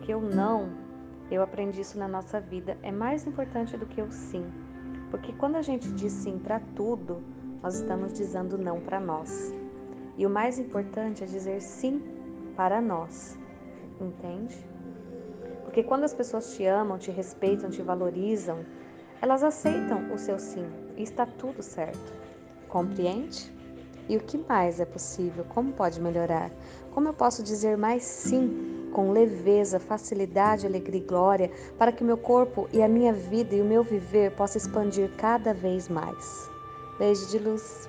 porque o não, eu aprendi isso na nossa vida, é mais importante do que o sim. Porque quando a gente diz sim para tudo, nós estamos dizendo não para nós. E o mais importante é dizer sim para nós. Entende? Porque quando as pessoas te amam, te respeitam, te valorizam, elas aceitam o seu sim e está tudo certo. Compreende? E o que mais é possível? Como pode melhorar? Como eu posso dizer mais sim com leveza, facilidade, alegria e glória para que meu corpo e a minha vida e o meu viver possa expandir cada vez mais? Beijo de luz.